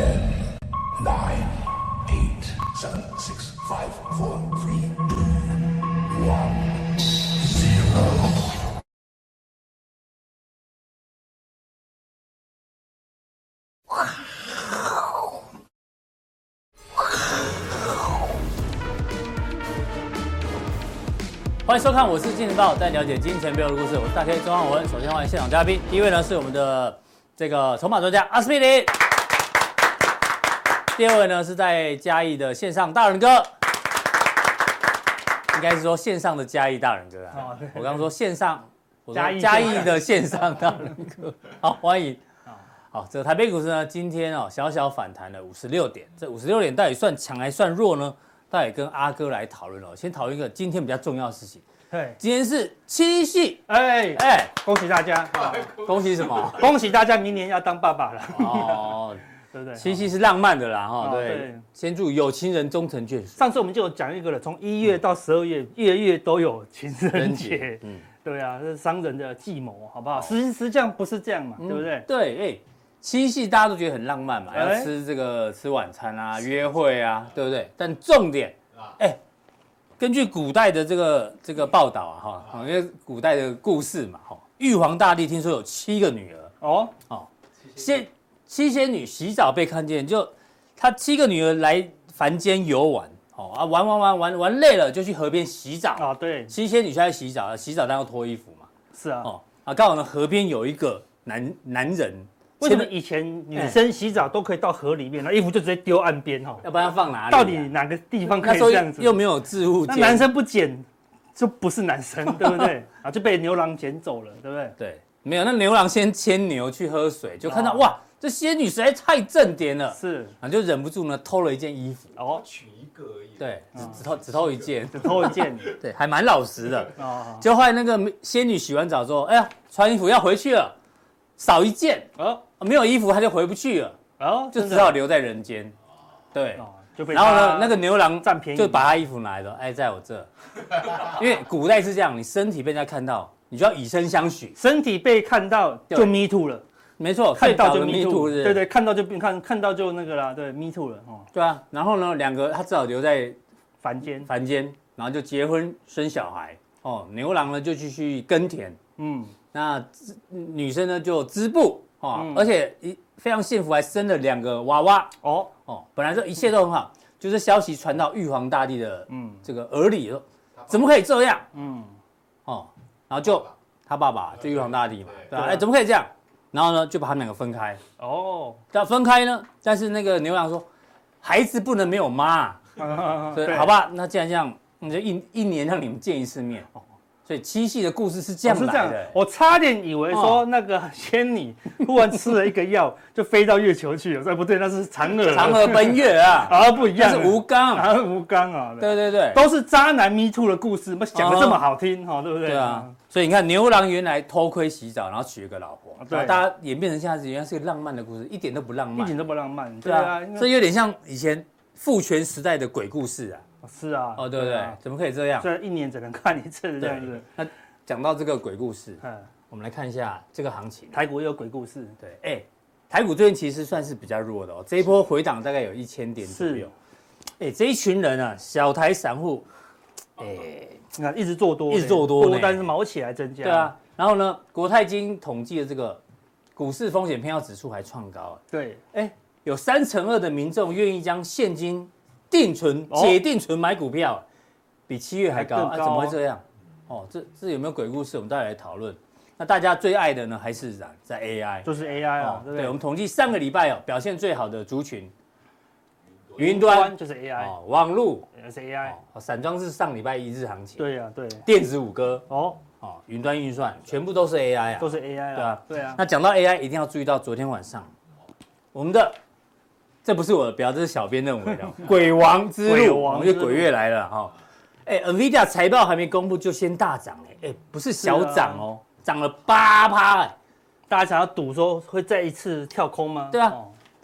Ten, nine, eight, seven, six, five, four, three, two, one, zero. 欢迎收看，我是金钱爆，带你了解金钱背后的故事。我是大 K 钟汉文。首先欢迎现场嘉宾，第一位呢是我们的这个筹码专家阿斯匹林，第二位呢是在嘉义的线上大仁哥，应该是说线上的嘉义大仁哥啊。我刚刚说线上，我说嘉义的线上大仁哥，好欢迎。好，这个台北股市呢今天哦小小反弹了五十六点，这五十六点到底算强还算弱呢？大家跟阿哥来讨论哦，先讨论一个今天比较重要的事情。对，今天是七夕，哎哎，恭喜大家！恭喜什么？恭喜大家明年要当爸爸了。哦，对不对？七夕是浪漫的啦，哈，对。先祝有情人终成眷属。上次我们就有讲一个了，从一月到十二月，月月都有情人节。嗯，对啊，这是商人的计谋，好不好？实实际上不是这样嘛，对不对？对，哎。七夕大家都觉得很浪漫嘛，要吃这个吃晚餐啊，约会啊，对不对？但重点，哎，根据古代的这个这个报道啊，哈，因为古代的故事嘛，哈，玉皇大帝听说有七个女儿哦哦，仙七仙女洗澡被看见，就她七个女儿来凡间游玩，哦啊玩玩玩玩玩累了就去河边洗澡啊，对，七仙女下来洗澡，洗澡当然要脱衣服嘛，是啊，哦啊刚好呢河边有一个男男人。为什么以前女生洗澡都可以到河里面，那衣服就直接丢岸边哈？要不然要放哪里？到底哪个地方可以这样子？又没有置物，那男生不捡就不是男生，对不对？啊，就被牛郎捡走了，对不对？对，没有。那牛郎先牵牛去喝水，就看到哇，这仙女实在太正点了，是。啊，就忍不住呢偷了一件衣服，哦，取一个而已。对，只只偷只偷一件，只偷一件，对，还蛮老实的。哦，就后来那个仙女洗完澡之后，哎呀，穿衣服要回去了，少一件，哦。没有衣服，她就回不去了，哦，就只好留在人间，对，就被然后呢，那个牛郎占便宜，就把他衣服拿来了，哎，在我这，因为古代是这样，你身体被人家看到，你就要以身相许，身体被看到就 me too 了，没错，看到就 me too，对对，看到就看看到就那个啦，对，me too 了，哦，对啊，然后呢，两个他只好留在凡间，凡间，然后就结婚生小孩，哦，牛郎呢就继续耕田，嗯，那女生呢就织布。哦，而且一非常幸福，还生了两个娃娃哦。哦，本来说一切都很好，就是消息传到玉皇大帝的嗯。这个耳里说，怎么可以这样？嗯。哦，然后就他爸爸就玉皇大帝嘛，对吧？哎，怎么可以这样？然后呢就把他们两个分开。哦，那分开呢，但是那个牛郎说，孩子不能没有妈，所以好吧，那既然这样，那就一一年让你们见一次面。对，七夕的故事是这样来的。我差点以为说那个仙女忽然吃了一个药，就飞到月球去了。哎不对，那是嫦娥。嫦娥奔月啊，啊不一样，是吴刚，啊吴刚啊。对对对，都是渣男 me too 的故事，讲的这么好听哈，对不对？对啊。所以你看，牛郎原来偷窥洗澡，然后娶了个老婆，对，大家演变成现在是原来是个浪漫的故事，一点都不浪漫，一点都不浪漫。对啊，这有点像以前父权时代的鬼故事啊。是啊，哦，对不对？怎么可以这样？这一年只能看一次这样子。那讲到这个鬼故事，嗯，我们来看一下这个行情。台股也有鬼故事，对，哎，台股最近其实算是比较弱的哦，这一波回档大概有一千点左右。哎，这一群人啊，小台散户，哎，你看一直做多，一直做多，多但是毛起来增加。对啊，然后呢，国泰金统计的这个股市风险偏好指数还创高。对，哎，有三成二的民众愿意将现金定存、解定存买股票，比七月还高啊？怎么会这样？哦，这这有没有鬼故事？我们再来讨论。那大家最爱的呢，还是在在 AI，就是 AI 啊。对，我们统计上个礼拜哦，表现最好的族群，云端就是 AI，哦，网络也是 AI，哦，散装是上礼拜一日行情。对呀，对。电子五哥哦，哦，云端运算全部都是 AI 啊，都是 AI 啊。对啊，对啊。那讲到 AI，一定要注意到昨天晚上我们的。这不是我的标，这是小编认为的。鬼王之路，我们就鬼月来了哈。哎，NVIDIA 财报还没公布就先大涨哎，哎，不是小涨哦，涨了八趴哎。大家想要赌说会再一次跳空吗？对啊，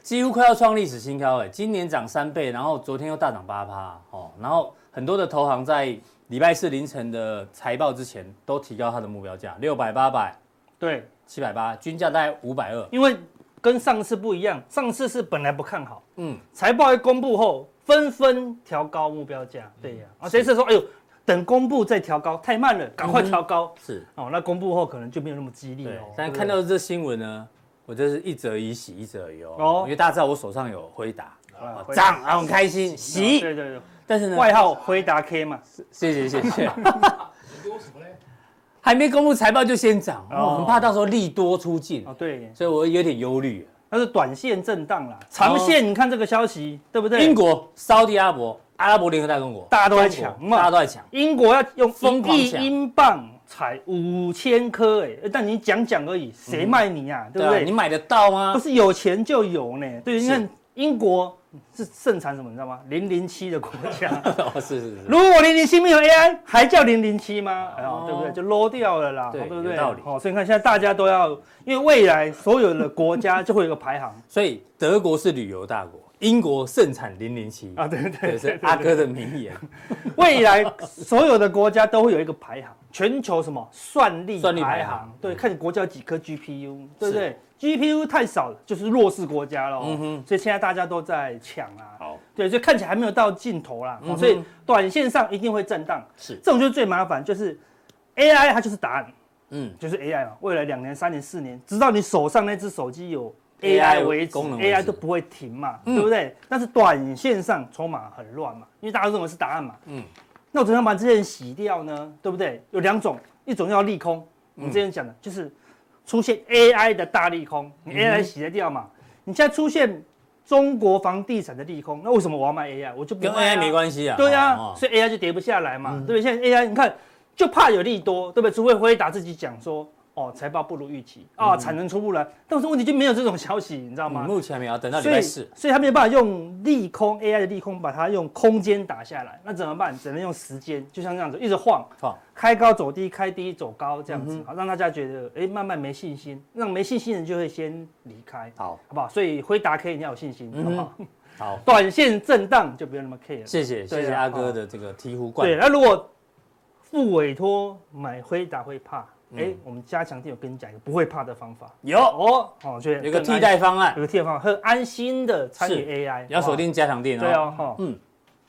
几乎快要创历史新高哎。今年涨三倍，然后昨天又大涨八趴哦。然后很多的投行在礼拜四凌晨的财报之前都提高它的目标价六百八百，对，七百八，均价大概五百二。因为跟上次不一样，上次是本来不看好，嗯，财报一公布后，纷纷调高目标价，对呀，啊，这次说，哎呦，等公布再调高，太慢了，赶快调高，是，哦，那公布后可能就没有那么激烈哦。但看到这新闻呢，我就是一则以喜，一则以忧哦，因为大家知道我手上有辉达，涨啊，很开心，喜，对对对，但是呢，外号辉达 K 嘛，谢谢谢谢。还没公布财报就先涨，我很怕到时候利多出尽哦，对，所以我有点忧虑。它是短线震荡啦，长线你看这个消息对不对？英国、沙特阿拉伯、阿拉伯联合大公国，大家都在抢嘛，大家都在抢。英国要用疯狂抢，英镑采五千颗，哎，但你讲讲而已，谁卖你啊？对不对？你买得到吗？不是有钱就有呢。对，你看英国。是盛产什么？你知道吗？零零七的国家 哦，是是是。如果零零七没有 AI，还叫零零七吗？哎呦，对不对？就 low 掉了啦，对不对？道理。哦，所以你看现在大家都要，因为未来所有的国家就会有个排行。所以德国是旅游大国，英国盛产零零七 啊，对对对，是阿哥的名言。未来所有的国家都会有一个排行，全球什么算力算力排行？对，看你国家有几颗 GPU，对不对？GPU 太少了，就是弱势国家喽。嗯哼，所以现在大家都在抢啊。好，对，所以看起来还没有到尽头啦。嗯、所以短线上一定会震荡。是，这种就是最麻烦，就是 AI 它就是答案。嗯，就是 AI 嘛，未来两年、三年、四年，直到你手上那只手机有 AI 为止功能，AI 都不会停嘛，嗯、对不对？但是短线上筹码很乱嘛，因为大家都认为是答案嘛。嗯，那我怎么样把这些人洗掉呢？对不对？有两种，一种要利空，我们之前讲的就是。出现 AI 的大利空，你 AI 洗得掉嘛？嗯、你现在出现中国房地产的利空，那为什么我要卖 AI？我就跟 AI 没关系啊。对呀、啊，哦、所以 AI 就跌不下来嘛，嗯、对不对？现在 AI 你看就怕有利多，对不对？除非辉达自己讲说。哦，财报不如预期啊，产能出不来，但是问题就没有这种消息，你知道吗？目前没有，等到礼拜四，所以他没有办法用利空 AI 的利空把它用空间打下来，那怎么办？只能用时间，就像这样子一直晃，开高走低，开低走高这样子，好让大家觉得哎，慢慢没信心，让没信心的人就会先离开，好，好不好？所以辉达 K 你要有信心，好不好？好，短线震荡就不用那么 care 了。谢谢，谢谢阿哥的这个醍醐灌。对，那如果付委托买辉达会怕？哎，我们加强店有跟你讲一个不会怕的方法，有。哦，哦，就有个替代方案，有个替代方案，很安心的参与 AI，要锁定加强店哦。对哦，哈，嗯，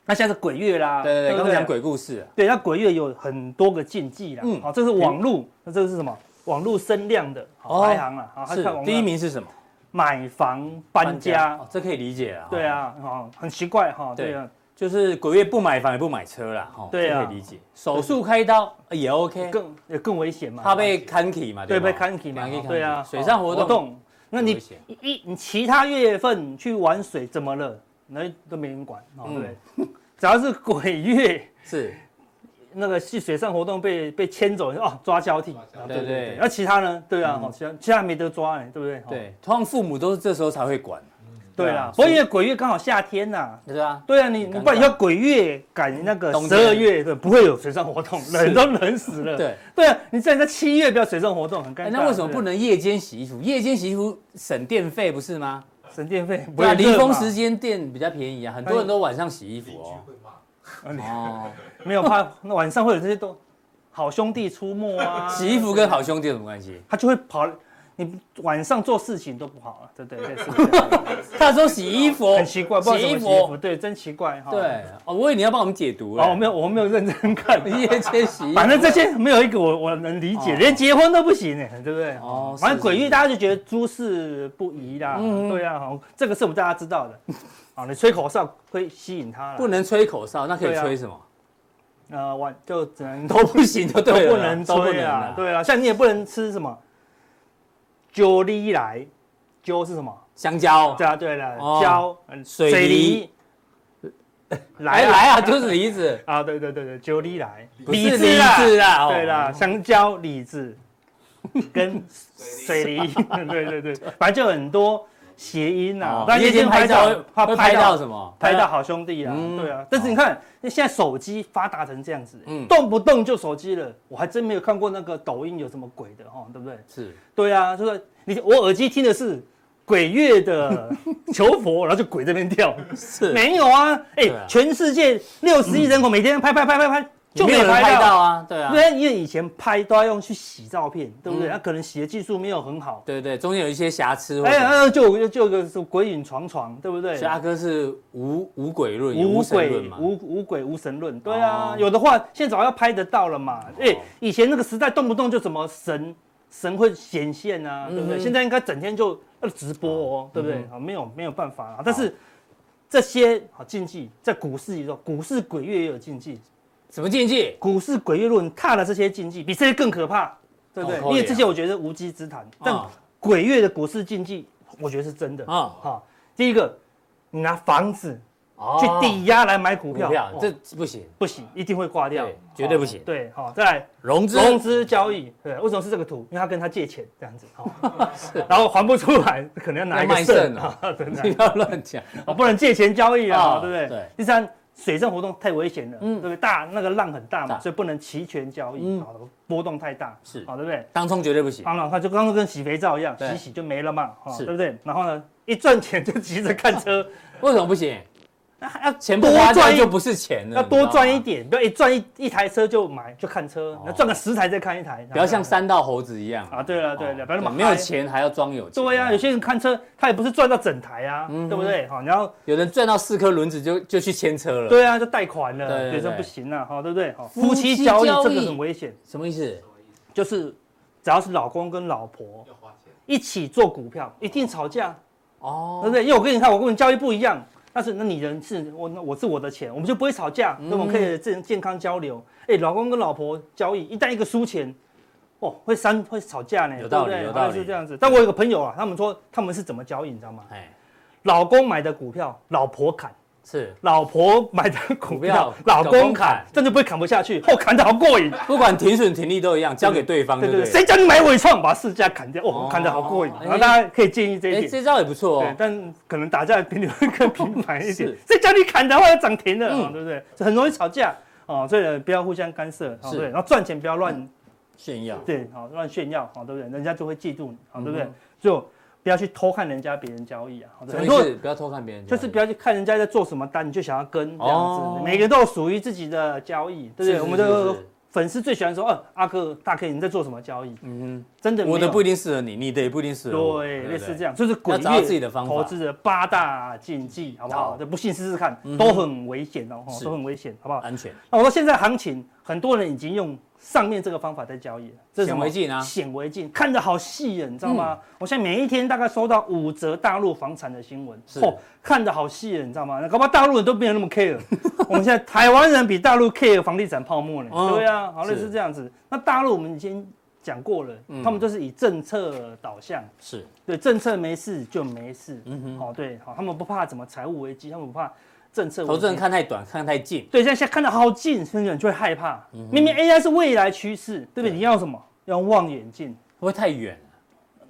那现在是鬼月啦，对对对，刚讲鬼故事，对，那鬼月有很多个禁忌啦，嗯，好，这是网路，那这个是什么？网路声量的排行啊，好，是第一名是什么？买房搬家，这可以理解啊，对啊，哦，很奇怪哈，对。啊。就是鬼月不买房也不买车啦，哈，对啊，可以理解。手术开刀也 OK，更也更危险嘛，怕被看起嘛，对，被看起嘛，对啊。水上活动，那你一你其他月份去玩水怎么了？那都没人管，对不对？只要是鬼月，是那个去水上活动被被牵走哦，抓交替，对对。那其他呢？对啊，其他其他没得抓，对不对？对，通常父母都是这时候才会管。对啊，所以鬼月刚好夏天呐，对啊，对啊，你你不然要鬼月赶那个十二月，对，不会有水上活动，冷都冷死了。对，对啊，你在在七月不要水上活动，很尴尬。那为什么不能夜间洗衣服？夜间洗衣服省电费不是吗？省电费，对啊，离峰时间电比较便宜啊，很多人都晚上洗衣服哦。哦，没有怕，那晚上会有这些都好兄弟出没啊。洗衣服跟好兄弟有什么关系？他就会跑。你晚上做事情都不好了，对对 对，是。他说洗衣服很奇怪，洗衣服对，真奇怪哈。对，哦，我以为你要帮我们解读。哦，我没有，我没有认真看。夜间洗衣服，反正这些没有一个我我能理解，连结婚都不行呢，对不对？哦，反正鬼域大家就觉得诸事不宜啦。嗯，对啊，好，这个是我们大家知道的。啊，你吹口哨会吸引他。不能吹口哨，那可以吹什么？呃，晚就只能都不行，就对了，不能吹啊。对啊，像你也不能吃什么。蕉梨来，蕉是什么？香蕉。对啊，对了，蕉，水梨，来来啊，就是梨子。啊，对对对对，蕉梨来，梨子啊，对啦，香蕉、李子跟水梨，对对对，反正就很多谐音呐。那夜间拍照怕拍到什么？拍到好兄弟啊，对啊。但是你看，那现在手机发达成这样子，动不动就手机了，我还真没有看过那个抖音有什么鬼的哈，对不对？是，对啊，就是。你我耳机听的是鬼月的 求佛，然后就鬼这边跳，是没有啊？哎，全世界六十亿人口每天拍拍拍拍拍，就没有人拍到啊，对啊，因为因为以前拍都要用去洗照片，对不对？那可能洗的技术没有很好，对对，中间有一些瑕疵。哎呀，就就个是鬼影幢幢，对不对？所以阿哥是无无鬼论，无鬼无无鬼无神论，对啊，有的话现在早要拍得到了嘛。哎，以前那个时代动不动就什么神神会显现啊，对不对？现在应该整天就要直播哦，对不对？啊，没有没有办法啊。但是这些好禁忌在股市里头，股市鬼月也有禁忌。什么禁忌？股市鬼月论踏了这些禁忌，比这些更可怕，对不对？因为这些我觉得无稽之谈。但鬼月的股市禁忌，我觉得是真的啊。好，第一个，你拿房子去抵押来买股票，这不行，不行，一定会挂掉，绝对不行。对，好，再来融资融资交易，对，为什么是这个图？因为他跟他借钱这样子，好，然后还不出来，可能要拿一个肾啊，对不对？不要乱讲，哦，不能借钱交易啊，对不对？对。第三。水上活动太危险了，嗯，对不对？大那个浪很大嘛，所以不能期权交易，好，波动太大，是，好，对不对？当冲绝对不行。啊，那，它就刚刚跟洗肥皂一样，洗洗就没了嘛，对不对？然后呢，一赚钱就急着看车，为什么不行？那还要钱多赚就不是钱了，要多赚一点，不要一赚一一台车就买就看车，要赚个十台再看一台，不要像三道猴子一样啊！对了对了，不要那么没有钱还要装有钱。对呀，有些人看车他也不是赚到整台啊，对不对？好，然后有人赚到四颗轮子就就去牵车了，对啊，就贷款了，对，这不行了，好，对不对？夫妻交易这个很危险，什么意思？就是只要是老公跟老婆一起做股票，一定吵架哦，对不对？因为我跟你看，我跟你交易不一样。但是，那你人是我，那我是我的钱，我们就不会吵架，那我们可以健健康交流。哎，老公跟老婆交易，一旦一个输钱，哦，会三会吵架呢，有道理，有道理，是这样子。但我有个朋友啊，他们说他们是怎么交易，你知道吗？哎，老公买的股票，老婆砍。是老婆买的股票，老公砍，真的不会砍不下去。哦，砍得好过瘾，不管停损停利都一样，交给对方。对不对，谁叫你买尾创，把市价砍掉？哦，砍得好过瘾。然后大家可以建议这一点，这招也不错哦。但可能打架比你会更频繁一点。谁叫你砍的话要涨停的，对不对？很容易吵架哦，所以不要互相干涉，对。然后赚钱不要乱炫耀，对，好乱炫耀，好对不对？人家就会嫉妒你，好对不对？就。不要去偷看人家别人交易啊！很多不要偷看别人，就是不要去看人家在做什么单，你就想要跟这样子。每个人都有属于自己的交易，对不对？我们的粉丝最喜欢说：“哦，阿哥、大 K，你在做什么交易？”嗯哼，真的，我的不一定适合你，你的也不一定适合我。对，类似这样，就是鬼月投资的八大禁忌，好不好？这不信试试看，都很危险哦，都很危险，好不好？安全。那我说现在行情，很多人已经用。上面这个方法在交易，这是显微镜啊，显微镜看得好细啊，你知道吗？我现在每一天大概收到五则大陆房产的新闻，嚯，看得好细啊，你知道吗？那搞不好大陆人都没有那么 care，我们现在台湾人比大陆 care 房地产泡沫呢。对啊，好类似这样子。那大陆我们已经讲过了，他们都是以政策导向，是。对政策没事就没事，嗯哼，好对，好，他们不怕怎么财务危机，他们不怕。政策，投资人看太短，看太近。对，现在现在看得好近，很多人就会害怕。明明 AI 是未来趋势，对不对？你要什么？要望远镜，不会太远。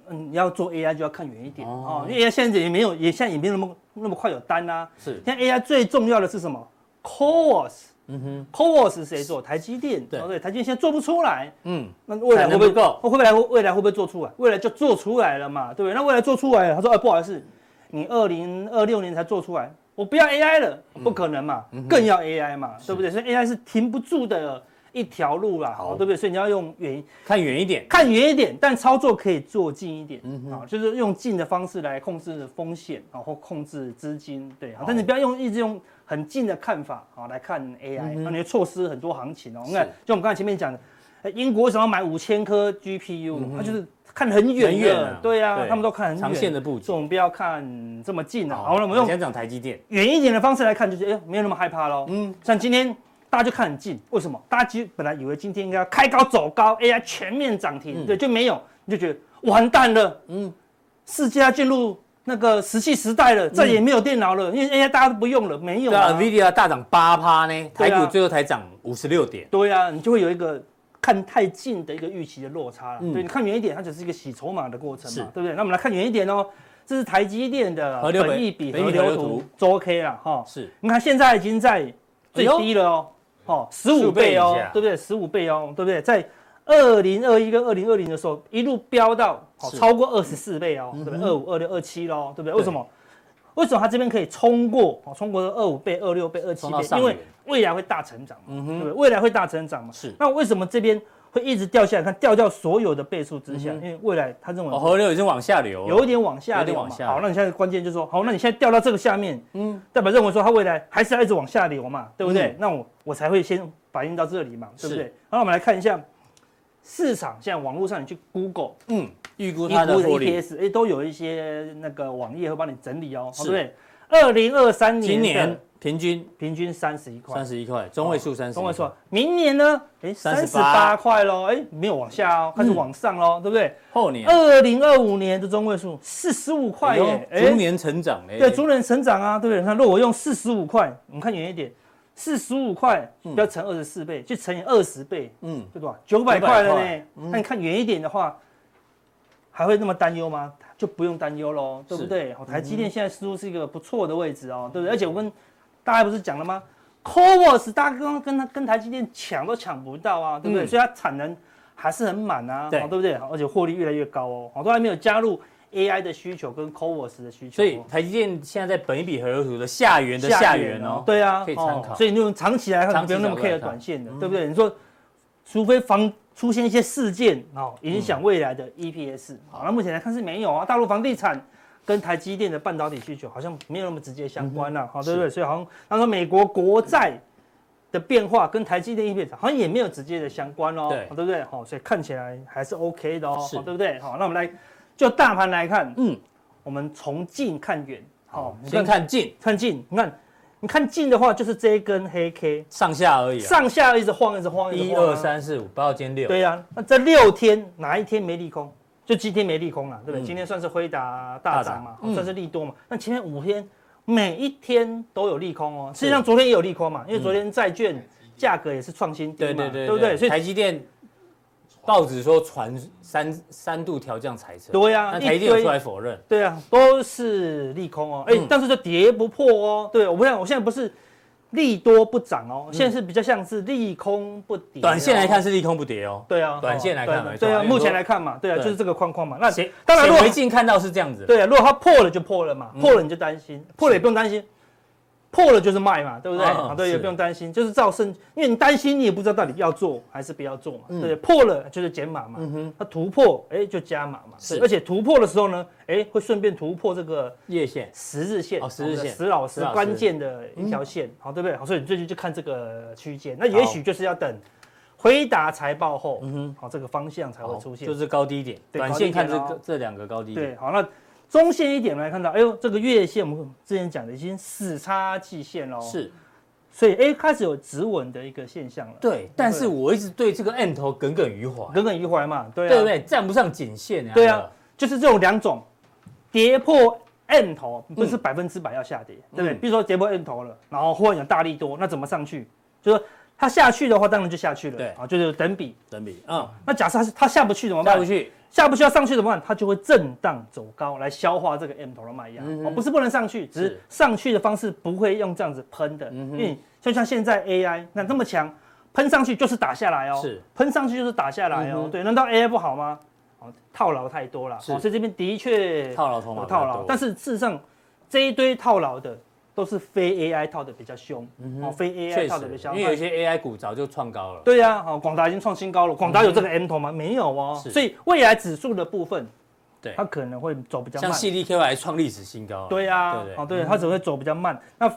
嗯，你要做 AI 就要看远一点哦。因为 AI 现在也没有，也现在也没有那么那么快有单啊。是，现在 AI 最重要的是什么？CoWoS。嗯哼，CoWoS 是谁做？台积电。对，对，台积电现在做不出来。嗯，那未来会不会够？会未来未来会不会做出来？未来就做出来了嘛，对不对？那未来做出来了，他说：“哎，不好意思，你二零二六年才做出来。”我不要 AI 了，不可能嘛，更要 AI 嘛，对不对？所以 AI 是停不住的一条路啦，好，对不对？所以你要用远看远一点，看远一点，但操作可以做近一点，嗯啊，就是用近的方式来控制风险，然后控制资金，对，但你不要用一直用很近的看法啊来看 AI，那你会错失很多行情哦。你看，就我们刚才前面讲的，英国为什么要买五千颗 GPU？它就是。看很远的，对呀，他们都看很远，长线的布局，总不要看这么近啊。好了，我们用先讲台积电，远一点的方式来看，就是哎，没有那么害怕喽。嗯，像今天大家就看很近，为什么？大家其实本来以为今天应该要开高走高，AI 全面涨停，对，就没有，你就觉得完蛋了。嗯，世界要进入那个石器时代了，再也没有电脑了，因为 AI 大家都不用了，没有。对啊，NVIDIA 大涨八趴呢，台股最后才涨五十六点。对呀，你就会有一个。看太近的一个预期的落差了，对，你看远一点，它只是一个洗筹码的过程嘛，对不对？那我们来看远一点哦，这是台积电的本益比河流图周 K 了哈，是，你看现在已经在最低了哦，哦，十五倍哦，对不对？十五倍哦，对不对？在二零二一跟二零二零的时候，一路飙到超过二十四倍哦，对不对？二五、二六、二七喽，对不对？为什么？为为什么它这边可以冲过？哦，冲过二五倍、二六倍、二七倍？因为未来会大成长嘛，对不对？未来会大成长嘛。是。那为什么这边会一直掉下来？看掉掉所有的倍数之下，因为未来他认为河流已经往下流，有一点往下流嘛。好，那你现在关键就是说，好，那你现在掉到这个下面，嗯，代表认为说它未来还是要一直往下流嘛，对不对？那我我才会先反映到这里嘛，对不对？那我们来看一下。市场现在网络上你去 Google，嗯，预估它的 EPS，哎，都有一些那个网页会帮你整理哦，对不对？二零二三年，今年平均平均三十一块，三十一块，中位数三十，中位数。明年呢？哎，三十八块喽，哎，没有往下哦，开始往上喽，对不对？后年，二零二五年的中位数四十五块耶，逐年成长嘞，对，逐年成长啊，对不对？那如果我用四十五块，我们看远一点。四十五块要乘二十四倍，就乘以二十倍，嗯，对吧？九百块了呢。那你看远一点的话，还会那么担忧吗？就不用担忧喽，对不对？台积电现在似乎是一个不错的位置哦，对不对？而且我跟大家不是讲了吗？CoWoS 大家刚刚跟他跟台积电抢都抢不到啊，对不对？所以它产能还是很满啊，对不对？而且获利越来越高哦，好，多还没有加入。AI 的需求跟 CoWoS 的需求，所以台积电现在在本一笔合图的下缘的下缘哦，对啊，可以参考。所以你用长期来看，不用那么 care 短线的，对不对？你说，除非房出现一些事件哦，影响未来的 EPS，好，那目前来看是没有啊。大陆房地产跟台积电的半导体需求好像没有那么直接相关了，好，对不对？所以好像他说美国国债的变化跟台积电 EPS 好像也没有直接的相关哦，对，对不对？好，所以看起来还是 OK 的哦，对不对？好，那我们来。就大盘来看，嗯，我们从近看远，好，先看近，看近，你看，你看近的话，就是这一根黑 K 上下而已，上下一直晃，一直晃，一二三四五，不到今天六，对呀，那这六天哪一天没利空？就今天没利空了，对不对？今天算是辉达大涨嘛，算是利多嘛。那前面五天每一天都有利空哦，实际上昨天也有利空嘛，因为昨天债券价格也是创新低嘛，对对对，对不对？所以台积电。报纸说传三三度调降财测，对呀，那台积电有出来否认，对啊，都是利空哦，哎，但是就跌不破哦，对，我不像我现在不是利多不涨哦，现在是比较像是利空不跌，短线来看是利空不跌哦，对啊，短线来看，对啊，目前来看嘛，对啊，就是这个框框嘛，那当然，显微镜看到是这样子，对啊，如果它破了就破了嘛，破了你就担心，破了也不用担心。破了就是卖嘛，对不对？啊，对，也不用担心，就是照胜，因为你担心，你也不知道到底要做还是不要做嘛，对不对？破了就是减码嘛，嗯哼，它突破，哎，就加码嘛，是，而且突破的时候呢，哎，会顺便突破这个月线、十日线，哦，十日线，石老师关键的一条线，好，对不对？好，所以你最近就看这个区间，那也许就是要等回答财报后，嗯哼，好，这个方向才会出现，就是高低点，短线看这个这两个高低点，对，好，那。中线一点来看到，哎呦，这个月线我们之前讲的已经死叉季线喽，是，所以哎开始有止稳的一个现象了。对，但是我一直对这个 M 头耿耿于怀，耿耿于怀嘛，对对不对？站不上颈线啊。对啊，就是这种两种，跌破 M 头不是百分之百要下跌，对不对？比如说跌破 M 头了，然后忽然有大力多，那怎么上去？就说它下去的话，当然就下去了，对啊，就是等比，等比，啊，那假设它是它下不去怎么办？下不去。下不需要上去怎么办？它就会震荡走高来消化这个 M 头的卖压。哦，不是不能上去，只是上去的方式不会用这样子喷的。因为就像现在 AI 那这么强，喷上去就是打下来哦。是，喷上去就是打下来哦。对，难道 AI 不好吗？哦，套牢太多了。所以这边的确套牢有套牢，但是事实上这一堆套牢的。都是非 AI 套的比较凶，哦，非 AI 套的比较凶，因为有些 AI 股早就创高了。对呀，哦，广达已经创新高了。广达有这个 M 头吗？没有哦。所以未来指数的部分，对，它可能会走比较慢。像 CDK 还创历史新高。对呀，哦，对，它只会走比较慢。那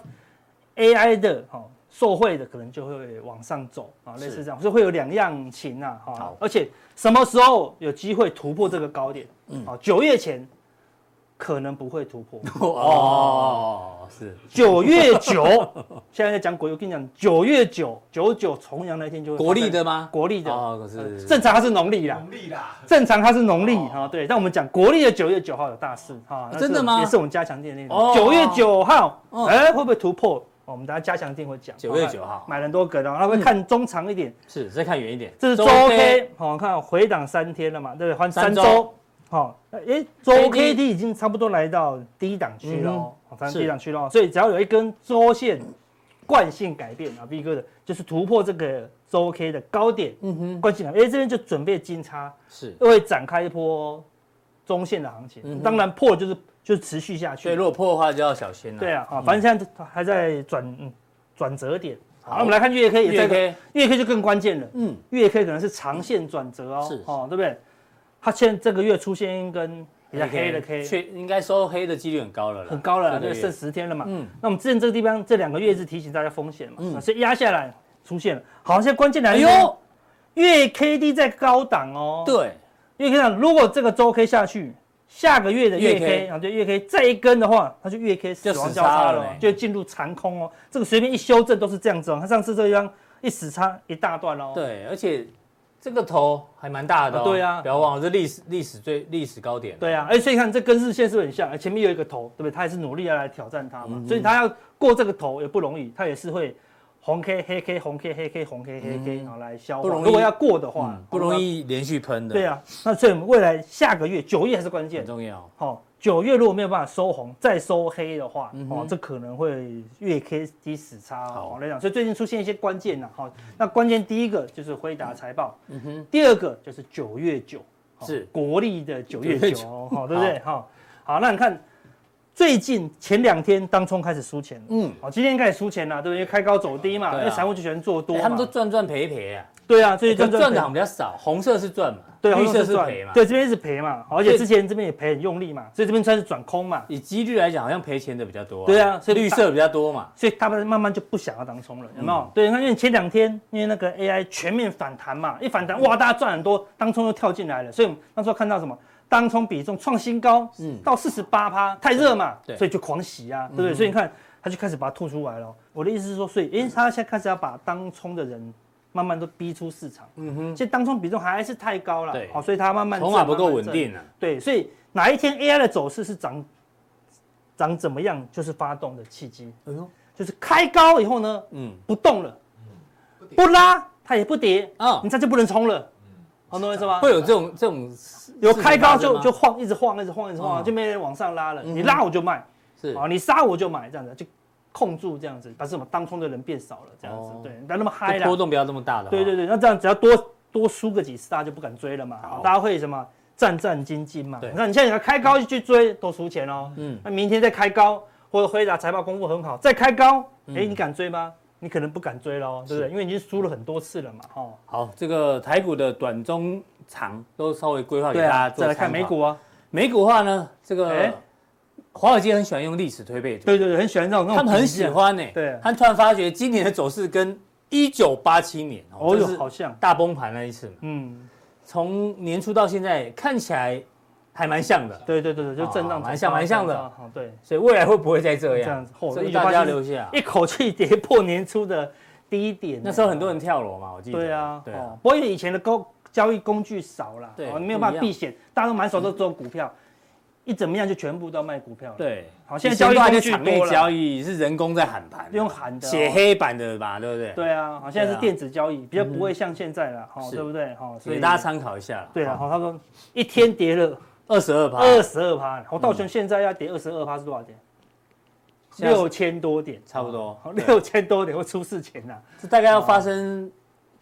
AI 的哈受惠的可能就会往上走啊，类似这样，所以会有两样情呐，哈。而且什么时候有机会突破这个高点？嗯，啊，九月前。可能不会突破 哦，是九月九，现在在讲国，我跟你讲，九月九九九重阳那天就会国历的吗？国历的哦，可是正常它是农历啦，农历啦，正常它是农历啊，对。但我们讲国历的九月九号有大事哈，真的吗？也是我们加强店那种。九月九号，哎，会不会突破？我们大家加强店会讲。九月九号，买很多个的，然后会看中长一点，是再看远一点。这是周 K，好，看回档三天了嘛，对不对？换三周。好，哎，周 K D 已经差不多来到低档区了，反正低档区了，所以只要有一根周线惯性改变啊，B 哥的，就是突破这个周 K 的高点，嗯哼，惯性改变，哎，这边就准备金叉，是，会展开一波中线的行情，当然破就是就是持续下去。对，如果破的话就要小心了。对啊，反正现在还在转转折点。好，我们来看月 K，月 K，月 K 就更关键了。嗯，月 K 可能是长线转折哦。是哦，对不对？它现这个月出现一根比较黑的 K，确应该收黑的几率很高了。很高了，对，剩十天了嘛。嗯，那我们之前这个地方这两个月是提醒大家风险嘛，嗯，所以压下来出现了。好，现在关键来了。哎呦，月 K D 在高档哦。对，月 K 档如果这个周 K 下去。下个月的月 K 啊，对月 K 再一根的话，它就月 K 死亡交叉了，就进入长空哦。这个随便一修正都是这样子哦。它上次这个地方一死叉一大段哦。对，而且这个头还蛮大的。对啊，不要忘了这历史历史最历史高点。对啊，哎，所以看这跟日线是很像，前面有一个头，对不对？他也是努力要来挑战它嘛，所以他要过这个头也不容易，他也是会。红 K 黑 K 红 K 黑 K 红 K 黑 K，然后来消化。如果要过的话，不容易连续喷的。对啊，那所以我们未来下个月九月还是关键，很重要。好，九月如果没有办法收红，再收黑的话，哦，这可能会月 K 低死叉。好来讲，所以最近出现一些关键呐，好，那关键第一个就是辉达财报，嗯哼，第二个就是九月九，是国历的九月九，好，对不对？好，好，那你看。最近前两天当冲开始输钱，嗯，哦，今天开始输钱了，对不对？因为开高走低嘛，因为散户就喜欢做多，他们都赚赚赔赔啊。对啊，所以赚赚的比较少，红色是赚嘛，对，绿色是赔嘛，对，这边是赔嘛，而且之前这边也赔很用力嘛，所以这边算是转空嘛。以几率来讲，好像赔钱的比较多。对啊，所以绿色比较多嘛，所以他们慢慢就不想要当冲了，有没有？对，你看，因为前两天因为那个 AI 全面反弹嘛，一反弹哇，大家赚很多，当冲又跳进来了，所以那时候看到什么？当冲比重创新高，嗯，到四十八趴，太热嘛，对，所以就狂洗啊，对不对？所以你看，他就开始把它吐出来了。我的意思是说，所以，诶，他现在开始要把当冲的人慢慢都逼出市场，嗯哼，现在当冲比重还是太高了，对，好，所以他慢慢筹码不够稳定啊，对，所以哪一天 AI 的走势是涨涨怎么样，就是发动的契机，哎呦，就是开高以后呢，嗯，不动了，不拉它也不跌。啊，你这就不能冲了。懂我意思吗？会有这种这种有开高就就晃，一直晃，一直晃，一直晃，就没人往上拉了。你拉我就卖，是啊，你杀我就买，这样子就控住这样子，把什么当冲的人变少了，这样子对，不要那么嗨了，波动不要这么大了。对对对，那这样只要多多输个几次，大家就不敢追了嘛。大家会什么战战兢兢嘛？那你现在你开高去追都输钱哦。嗯，那明天再开高或者回答财报公布很好，再开高，哎，你敢追吗？你可能不敢追喽，对不对？因为已经输了很多次了嘛。哦，好，这个台股的短中长都稍微规划给大家做。再来看美股啊，美股的话呢，这个华尔街很喜欢用历史推背图。对对对，很喜欢这种。他们很喜欢呢。对。他突然发觉今年的走势跟一九八七年哦，好像大崩盘那一次。嗯。从年初到现在看起来。还蛮像的，对对对对，就震荡蛮像蛮像的，对，所以未来会不会再这样？这样子，所以大家留下，一口气跌破年初的低点。那时候很多人跳楼嘛，我记得。对啊，对啊。不过因为以前的工交易工具少了，对，没有办法避险，大家都满手都做股票，一怎么样就全部都卖股票。对，好，现在交易工具多了，交易是人工在喊盘，用喊的，写黑板的吧，对不对？对啊，好，现在是电子交易，比较不会像现在了，好，对不对？好，所以大家参考一下。对啊，好，他说一天跌了。二十二趴，二十二趴，我道琼现在要跌二十二趴是多少点？六千多点，差不多。六千多点会出事情呐，这大概要发生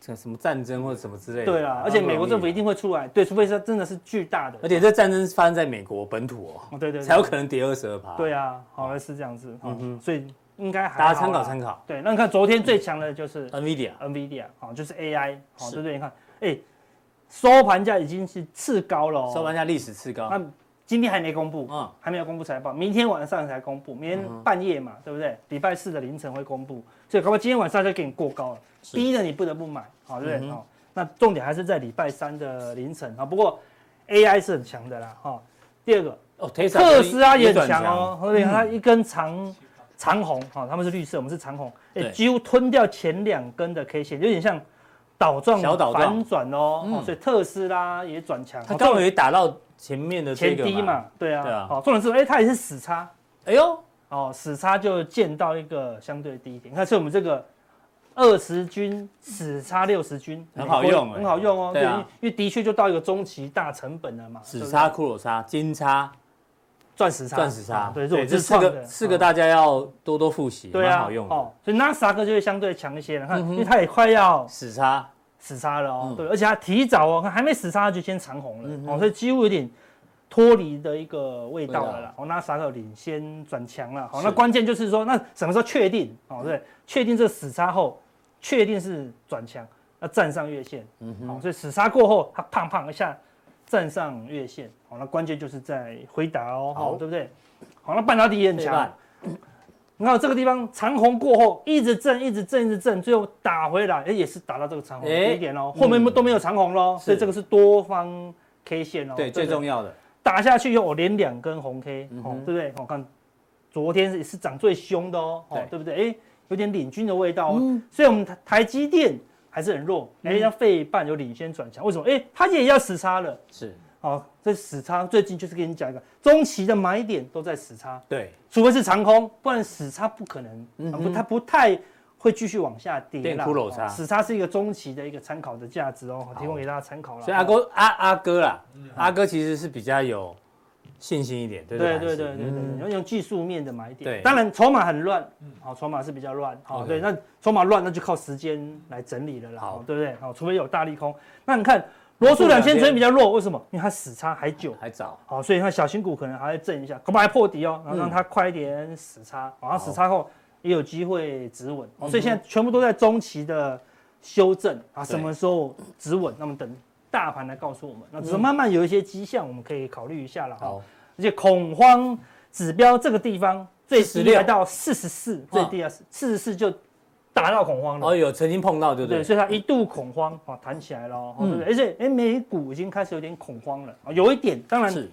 什么战争或者什么之类的。对啊，而且美国政府一定会出来，对，除非是真的是巨大的，而且这战争发生在美国本土哦，对对，才有可能跌二十二趴。对啊，好像是这样子，嗯哼，所以应该还大家参考参考。对，那你看昨天最强的就是 NVIDIA，NVIDIA，好，就是 AI，好，对不对？你看，哎。收盘价已经是次高了，收盘价历史次高。那今天还没公布，嗯，还没有公布财报，明天晚上才公布，明天半夜嘛，对不对？礼拜四的凌晨会公布，所以可不可以今天晚上就给你过高了，逼着你不得不买，好，对不对？哦，那重点还是在礼拜三的凌晨啊。不过 AI 是很强的啦，哈。第二个哦，特斯拉也很强哦，对，它一根长长红，哈，他们是绿色，我们是长红，哎，几乎吞掉前两根的 K 线，有点像。倒状小倒反转哦，所以特斯拉也转强。它刚好也打到前面的前低嘛，对啊。对啊。好，重点是，哎，它也是死叉。哎呦，哦，死叉就见到一个相对低点。你看，是我们这个二十均死叉六十均，很好用，很好用哦。对，因为的确就到一个中期大成本了嘛。死叉、骷髅叉、金叉、钻石叉、钻石叉，对，这四个四个大家要多多复习，蛮好用哦。所以纳斯达克就会相对强一些了，看，因为它也快要死叉。死叉了哦，对，而且它提早哦，看还没死叉就先长红了哦，所以几乎有点脱离的一个味道了啦。哦，纳斯达克领先转强了。好，那关键就是说，那什么时候确定？哦，对，确定这个死叉后，确定是转强，要站上月线。嗯哼。好，所以死叉过后，它胖胖一下站上月线。好，那关键就是在回答哦，好，对不对？好，那半导体也很强。你看这个地方长红过后，一直震，一直震，一直震，最后打回来，哎，也是打到这个长红低点哦。后面都没有长红喽，所以这个是多方 K 线哦。对，最重要的。打下去以后，我连两根红 K，哦，对不对？我看昨天是是涨最凶的哦，对不对？哎，有点领军的味道哦。所以我们台台积电还是很弱，哎，要费半有领先转强，为什么？哎，它也要死叉了。是。好，这死叉最近就是跟你讲一个中期的买点都在死叉，对，除非是长空，不然死叉不可能，嗯、哼不，它不太会继续往下跌。变骷髅叉，死叉是一个中期的一个参考的价值哦，提供给大家参考了。所以阿哥阿阿哥啦，嗯、阿哥其实是比较有信心一点，对对？对对对对，要用技术面的买点。对，当然筹码很乱，好，筹码是比较乱，好，对，那筹码乱那就靠时间来整理了啦，好，对不对？好，除非有大利空，那你看。罗素两千昨天比较弱，为什么？因为它死差还久，还早，好，所以它小型股可能还要震一下，恐怕还破底哦，然后让它快一点死差，然后死差后也有机会止稳，所以现在全部都在中期的修正啊，什么时候止稳？那么等大盘来告诉我们，那只是慢慢有一些迹象，我们可以考虑一下了哈。而且恐慌指标这个地方最低来到四十四，最低啊四十四就。达到恐慌了。哦，有曾经碰到，对不对？对，所以它一度恐慌啊，弹起来了，对不对？而且哎，美股已经开始有点恐慌了啊，有一点，当然是。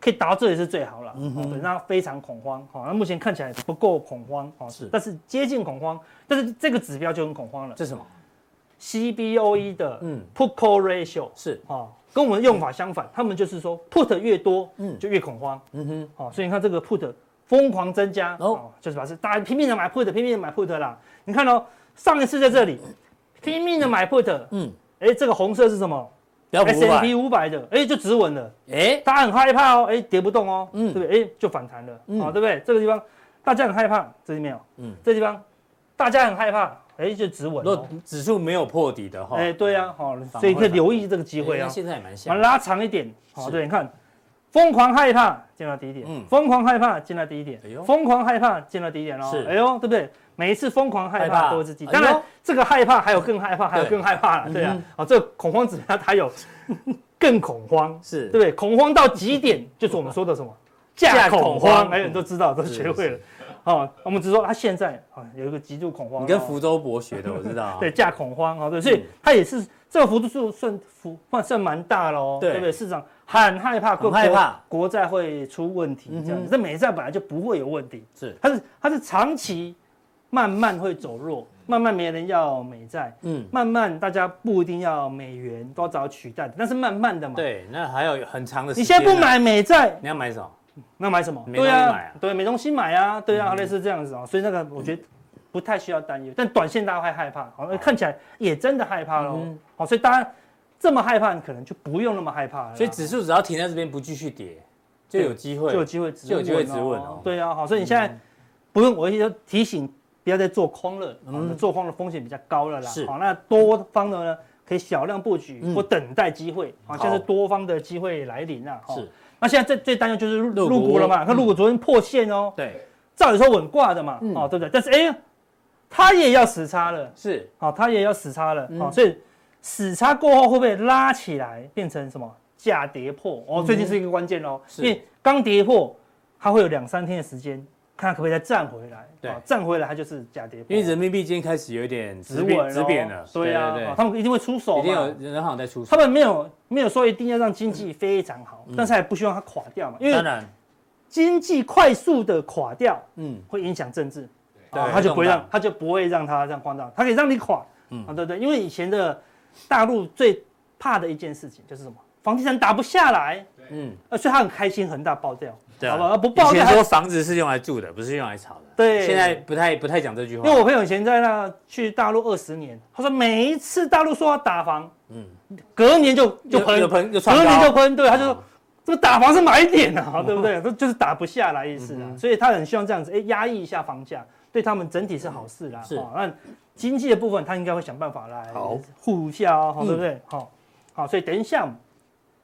可以达到这里是最好了，嗯对，那非常恐慌，好，那目前看起来不够恐慌啊，是，但是接近恐慌，但是这个指标就很恐慌了，这是什么？CBOE 的嗯。Put Call Ratio 是。啊，跟我们的用法相反，他们就是说 Put 越多，嗯，就越恐慌，嗯哼，好，所以你看这个 Put 疯狂增加，哦，就是把是大家拼命的买 Put，拼命的买 Put 啦。你看哦，上一次在这里拼命的买 put，嗯，哎，这个红色是什么？S&P 五百？的，哎，就止稳了，哎，大家很害怕哦，哎，跌不动哦，嗯，对不对？哎，就反弹了，啊，对不对？这个地方大家很害怕，这里没有，嗯，这地方大家很害怕，哎，就止稳。如果指数没有破底的话，哎，对呀，好，所以可以留意这个机会啊。现在也蛮像，拉长一点，好，对，你看。疯狂害怕见到低点，嗯，疯狂害怕见到低点，疯狂害怕见到低点哦，是，哎呦，对不对？每一次疯狂害怕都是自己，当然这个害怕还有更害怕，还有更害怕了，对啊，啊，这恐慌指标它有 更恐慌，是。对不对？恐慌到极点就是我们说的什么？价恐慌，哎，你都知道，都学会了，哦，我们只说他现在啊有一个极度恐慌，你跟福州博学的我知道，对，价恐慌啊，对，所以它也是这个幅度数算幅算算蛮大喽，对不对？市场。很害怕，很害怕国债会出问题，这样子。这美债本来就不会有问题，是它是它是长期慢慢会走弱，慢慢没人要美债，嗯，慢慢大家不一定要美元，都要找取代的，但是慢慢的嘛。对，那还有很长的时间。你现在不买美债，你要买什么？那买什么？对啊，对，没东西买啊，对啊，类似这样子啊，所以那个我觉得不太需要担忧，但短线大家会害怕，好，看起来也真的害怕喽，好，所以大家。这么害怕，你可能就不用那么害怕了。所以指数只要停在这边不继续跌，就有机会，就有机会就有机会止稳哦。对啊，好，所以你现在不用，我一直提醒，不要再做空了，嗯，做空的风险比较高了啦。是，好，那多方的呢，可以小量布局或等待机会，好，现在是多方的机会来临了。是，那现在最最担忧就是入股。了嘛，看陆股昨天破线哦，对，照理说稳挂的嘛，哦，对不对？但是哎，它也要死叉了，是，好，它也要死叉了，好，所以。死叉过后会不会拉起来变成什么？价跌破？哦，最近是一个关键哦，因为刚跌破，它会有两三天的时间，看可不可以再站回来。对，站回来它就是假跌破。因为人民币今天开始有点止稳止贬了。对呀，他们一定会出手。一定有人行在出手。他们没有没有说一定要让经济非常好，但是还不希望它垮掉嘛。因为当然，经济快速的垮掉，嗯，会影响政治。对，他就不会让，他就不会让它这样慌张，它可以让你垮。嗯，啊，对对，因为以前的。大陆最怕的一件事情就是什么？房地产打不下来，嗯，呃所以他很开心，恒大爆掉，对好吧？不爆掉。以前说房子是用来住的，不是用来炒的。对，现在不太不太讲这句话。因为我朋友以前在那去大陆二十年，他说每一次大陆说要打房，嗯，隔年就就喷，隔年就喷，对，他就说这个打房是买点啊，对不对？这就是打不下来意思啊，所以他很希望这样子，哎，压抑一下房价，对他们整体是好事啦。是，那。经济的部分，他应该会想办法来护一下哦，好，对不对？好，好，所以等一下，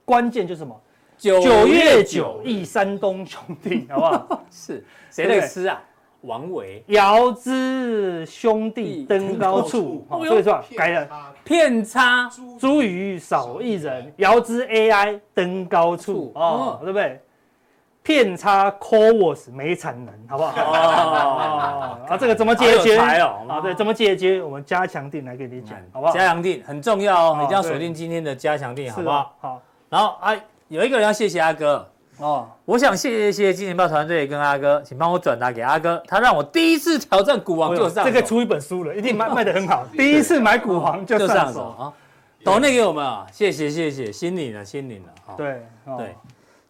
关键就是什么？九月九忆山东兄弟，好不好？是谁的诗啊？王维，遥知兄弟登高处，所以说改了，片差茱萸少一人，遥知 AI 登高处，哦，对不对？片差 CoWoS 没产能，好不好？哦，啊，这个怎么解决？啊，对，怎么解决？我们加强定来给你讲，好不好？加强定很重要哦，你一定要锁定今天的加强定，好不好？好。然后啊，有一个人要谢谢阿哥。哦，我想谢谢金钱豹团队跟阿哥，请帮我转达给阿哥，他让我第一次挑战股王就上手，这个出一本书了，一定卖 卖得很好。第一次买股王就上手啊，抖内给我们啊，谢谢谢谢，心领了心领了。对对，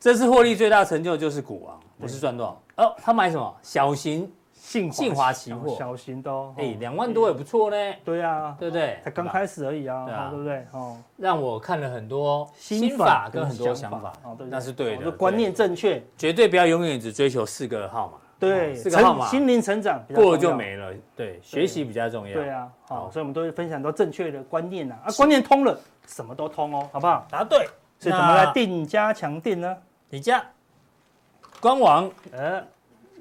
这次获利最大成就就是股王，不是赚多少。哦，他买什么？小型。信信华期货，小型的，哎，两万多也不错呢。对啊，对不对？才刚开始而已啊，对不对？哦，让我看了很多心法跟很多想法，那是对的。观念正确，绝对不要永远只追求四个号码。对，四个号码，心灵成长过了就没了。对，学习比较重要。对啊，好，所以我们都会分享到正确的观念呐。啊，观念通了，什么都通哦，好不好？答对。所以怎么来定加强定呢？你加官网，呃，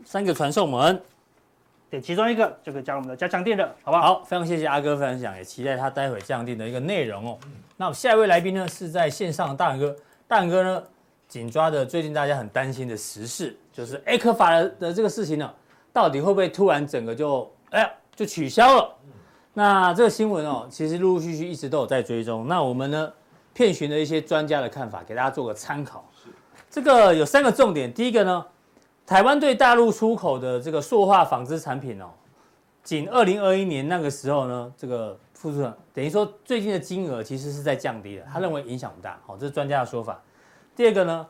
三个传送门。点其中一个就可以加我们的加强店了，好不好？好，非常谢谢阿哥分享，也期待他待会加强錠的一个内容哦。那我们下一位来宾呢，是在线上的大仁哥，大仁哥呢紧抓着最近大家很担心的时事，就是 A 克法的的这个事情呢，到底会不会突然整个就哎呀就取消了？那这个新闻哦，其实陆陆续续一直都有在追踪。那我们呢，遍寻了一些专家的看法，给大家做个参考。这个有三个重点，第一个呢。台湾对大陆出口的这个塑化纺织产品哦，仅二零二一年那个时候呢，这个付出等于说最近的金额其实是在降低的。他认为影响不大，好，这是专家的说法。第二个呢，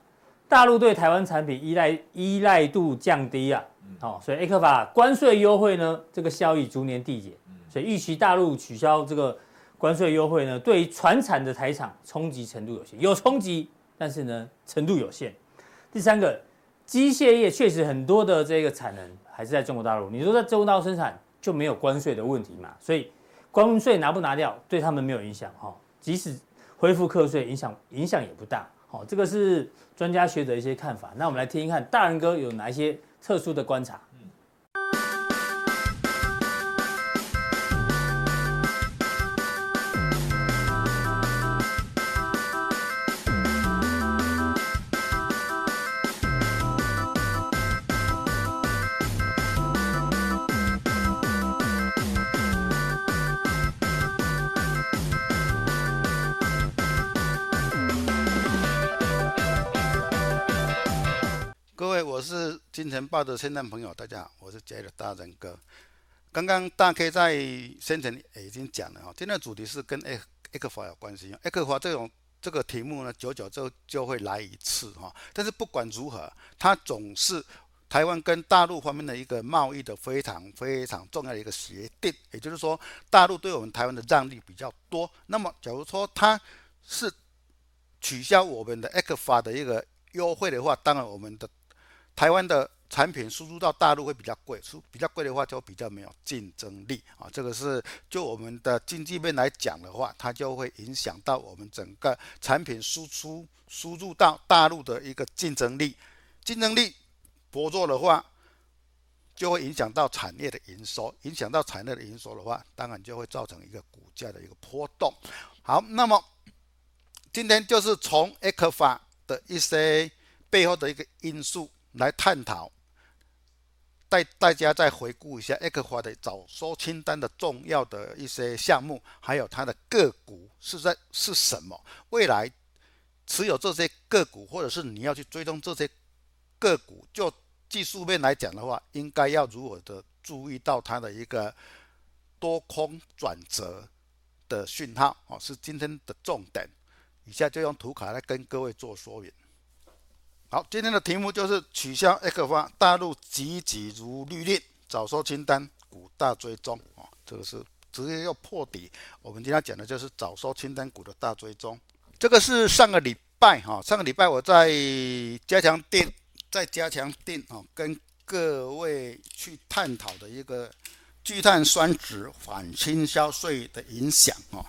大陆对台湾产品依赖依赖度降低啊，好，所以 A 克法关税优惠呢，这个效益逐年递减，所以预期大陆取消这个关税优惠呢，对于传产的台厂冲击程度有限，有冲击，但是呢程度有限。第三个。机械业确实很多的这个产能还是在中国大陆，你说在中国大陆生产就没有关税的问题嘛？所以关税拿不拿掉对他们没有影响哈，即使恢复课税，影响影响也不大。好，这个是专家学者一些看法。那我们来听一看，大人哥有哪一些特殊的观察？新城报的亲爱朋友，大家好，我是杰的大仁哥。刚刚大 K 在先前也已经讲了哈，今天的主题是跟 A A 克法有关系。A 克法这种这个题目呢，久久就就会来一次哈。但是不管如何，它总是台湾跟大陆方面的一个贸易的非常非常重要的一个协定。也就是说，大陆对我们台湾的让利比较多。那么，假如说它是取消我们的 A 克法的一个优惠的话，当然我们的。台湾的产品输出到大陆会比较贵，输比较贵的话就比较没有竞争力啊。这个是就我们的经济面来讲的话，它就会影响到我们整个产品输出输入到大陆的一个竞争力。竞争力薄弱的话，就会影响到产业的营收，影响到产业的营收的话，当然就会造成一个股价的一个波动。好，那么今天就是从 ECFA 的一些背后的一个因素。来探讨，带大家再回顾一下 A 克法的早收清单的重要的一些项目，还有它的个股是在是什么？未来持有这些个股，或者是你要去追踪这些个股，就技术面来讲的话，应该要如何的注意到它的一个多空转折的讯号？哦，是今天的重点。以下就用图卡来跟各位做说明。好，今天的题目就是取消 A 克法，大陆急急如律令，早收清单，股大追踪啊，这个是直接要破底。我们今天讲的就是早收清单股的大追踪。这个是上个礼拜哈，上个礼拜我在加强錠，在加强錠啊，跟各位去探讨的一个聚碳酸酯反倾销税的影响啊。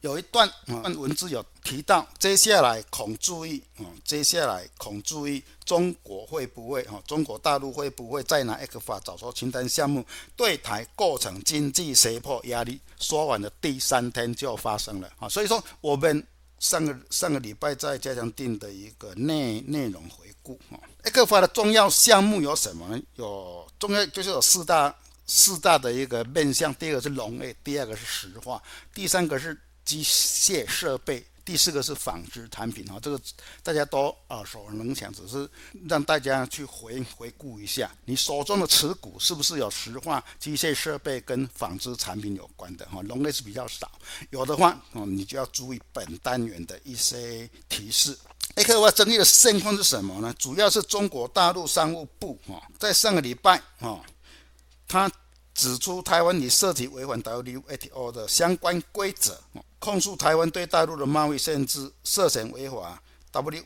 有一段文字有提到，接下来恐注意啊，接下来恐注意，中国会不会哈？中国大陆会不会再拿 ECFA 早收清单项目对台构成经济胁迫压力？说完的第三天就发生了啊！所以说，我们上个上个礼拜在加强定的一个内内容回顾啊，ECFA 的重要项目有什么呢？有重要就是有四大四大的一个面向，第二个是农业，第二个是石化，第三个是。机械设备，第四个是纺织产品啊，这个大家都耳熟能详，只是让大家去回回顾一下，你手中的持股是不是有石化、机械设备跟纺织产品有关的哈？种类是比较少，有的话哦，你就要注意本单元的一些提示。ECFA 争议的现况是什么呢？主要是中国大陆商务部哈，在上个礼拜哈，他指出台湾已涉及违反 WTO 的相关规则。控诉台湾对大陆的贸易限制涉嫌违反 W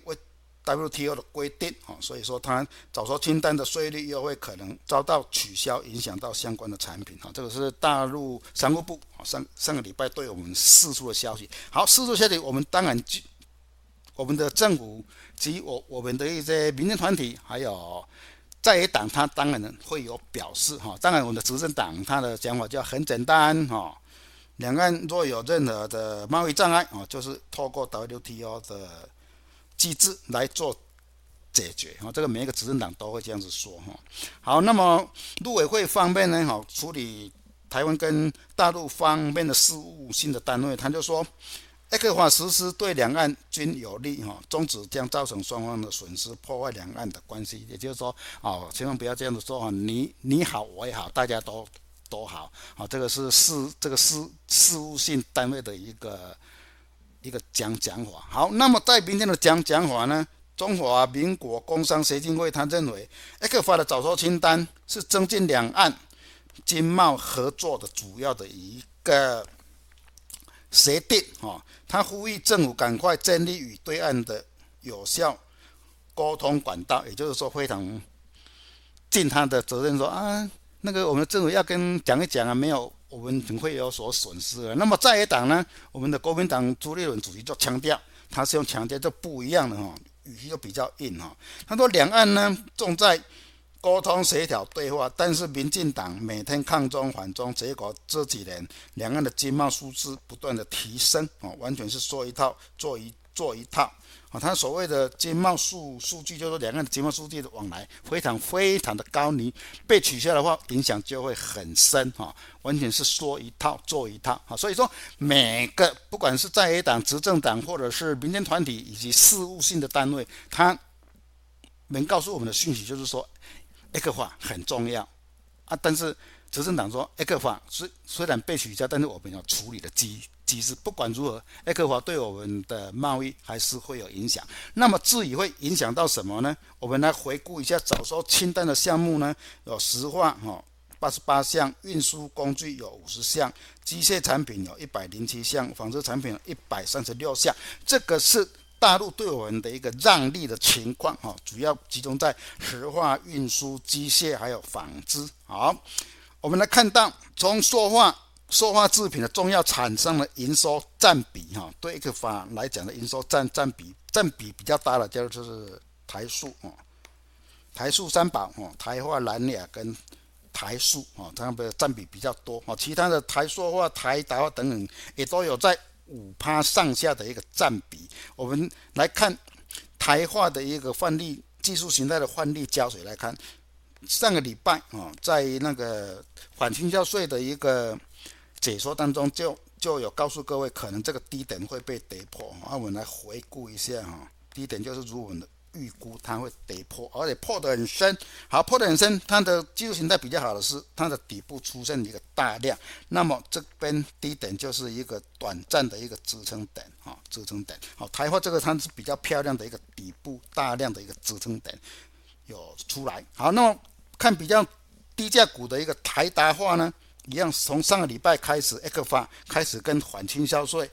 W T O 的规定，所以说他早说清单的税率优惠可能遭到取消，影响到相关的产品，这个是大陆商务部上上个礼拜对我们释出的消息。好，释出消息，我们当然就我们的政府及我我们的一些民间团体，还有在野党，他当然会有表示哈。当然，我们的执政党他的讲法就很简单哈。两岸若有任何的贸易障碍啊，就是透过 WTO 的机制来做解决啊。这个每一个执政党都会这样子说哈。好，那么陆委会方面呢，哈，处理台湾跟大陆方面的事务性的单位，他就说，ECFA 实施对两岸均有利哈，终止将造成双方的损失，破坏两岸的关系。也就是说，哦，千万不要这样子说哈，你你好我也好，大家都。多好，好，这个是事这个事事务性单位的一个一个讲讲法。好，那么在明天的讲讲法呢，中华民国工商协进会他认为，ECFA 的早收清单是增进两岸经贸合作的主要的一个协定啊。他呼吁政府赶快建立与对岸的有效沟通管道，也就是说，非常尽他的责任说啊。那个我们政府要跟讲一讲啊，没有我们总会有所损失的。那么在野党呢，我们的国民党朱立伦主席就强调，他是用强调就不一样的哈，语气就比较硬哈。他说两岸呢重在沟通协调对话，但是民进党每天抗中反中，结果这几年两岸的经贸数字不断的提升啊，完全是说一套做一做一套。啊，他所谓的经贸数数据，就是两岸的经贸数据的往来非常非常的高，你被取消的话，影响就会很深哈，完全是说一套做一套啊。所以说，每个不管是在野党、执政党，或者是民间团体以及事务性的单位，他能告诉我们的讯息就是说，ECFA 很重要啊。但是执政党说，ECFA 虽虽然被取消，但是我们要处理的机。机制不管如何，ECFA 对我们的贸易还是会有影响。那么至于会影响到什么呢？我们来回顾一下早收清单的项目呢，有石化哈八十八项，运输工具有五十项，机械产品有一百零七项，纺织产品有一百三十六项。这个是大陆对我们的一个让利的情况哈，主要集中在石化、运输、机械还有纺织。好，我们来看到从塑化。塑化制品的重要厂商的营收占比，哈，对 ECFA 来讲的营收占占比占比比较大的，就是台塑啊，台塑三宝啊，台化、南亚跟台塑啊，它们的占比比较多啊，其他的台塑化、台达化等等也都有在五趴上下的一个占比。我们来看台化的一个换例技术形态的换例胶水来看，上个礼拜啊，在那个反倾销税的一个。解说当中就就有告诉各位，可能这个低点会被跌破。那我们来回顾一下哈，低点就是如我们的预估，它会跌破，而且破得很深。好，破得很深，它的技术形态比较好的是它的底部出现一个大量，那么这边低点就是一个短暂的一个支撑点啊，支撑点。好，台化这个它是比较漂亮的一个底部大量的一个支撑点有出来。好，那么看比较低价股的一个台达化呢？一样，从上个礼拜开始，ECFA 开始跟反倾销税、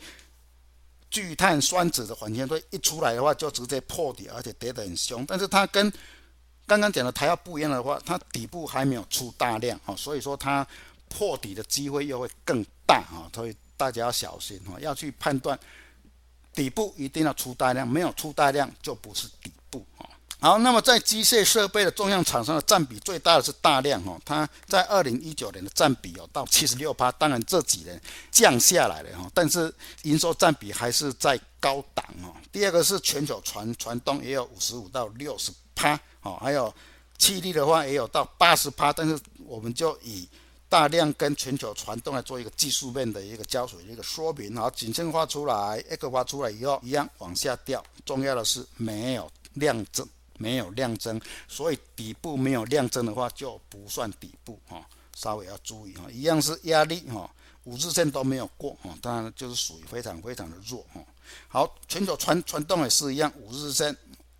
聚碳酸酯的反倾税一出来的话，就直接破底，而且跌得很凶。但是它跟刚刚讲的台化不一样的话，它底部还没有出大量啊，所以说它破底的机会又会更大啊，所以大家要小心哈，要去判断底部一定要出大量，没有出大量就不是底。好，那么在机械设备的重要厂商的占比最大的是大量哈，它在二零一九年的占比有到七十六趴，当然这几年降下来了哈，但是营收占比还是在高档哦。第二个是全球传传动也有五十五到六十趴哦，还有气力的话也有到八十趴，但是我们就以大量跟全球传动来做一个技术面的一个胶水的一个说明，好，景气画出来，X 画出来以后一样往下掉，重要的是没有量增。没有量增，所以底部没有量增的话就不算底部哈，稍微要注意哈。一样是压力哈，五日线都没有过哈，当然就是属于非常非常的弱哈。好，全球传传动也是一样，五日线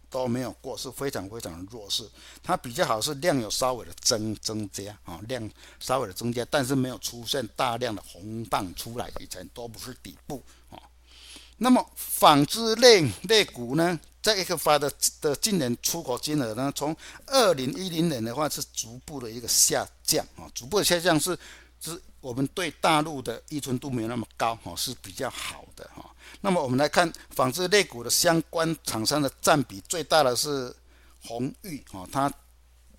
都没有过，是非常非常的弱势。它比较好是量有稍微的增增加啊，量稍微的增加，但是没有出现大量的红棒出来，以前都不是底部啊。那么纺织类类股呢？在一个发的的今年出口金额呢，从二零一零年的话是逐步的一个下降啊，逐步的下降是是我们对大陆的依存度没有那么高哈，是比较好的哈。那么我们来看纺织类股的相关厂商的占比最大的是红玉啊，它